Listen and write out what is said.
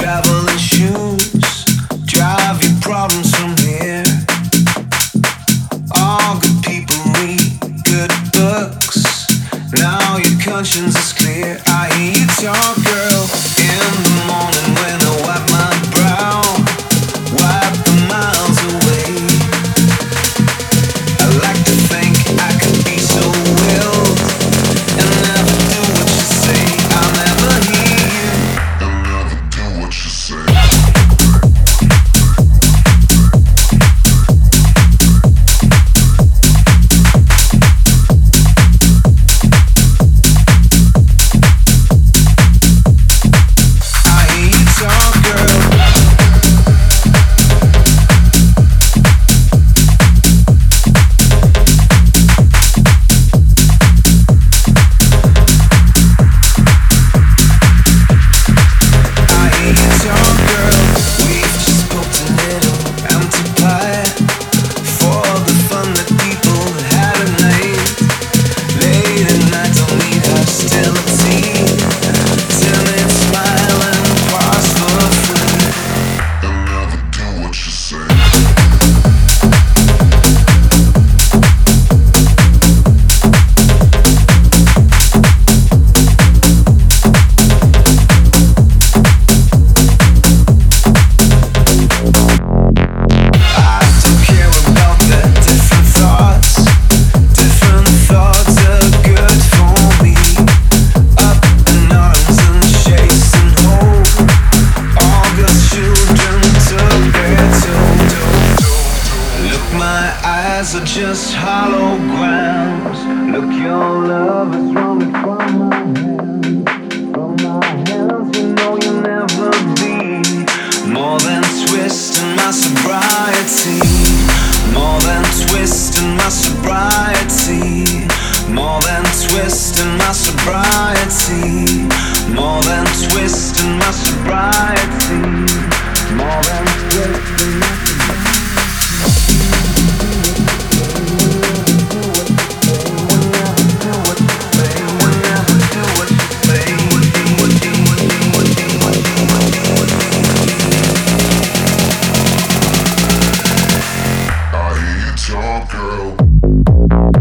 Traveling shoes, drive your problems from here. All good people good books. Now your conscience is clear. I hear you talk, girl, in the morning. my eyes are just hollow grounds. Look, your love is running from job, girl.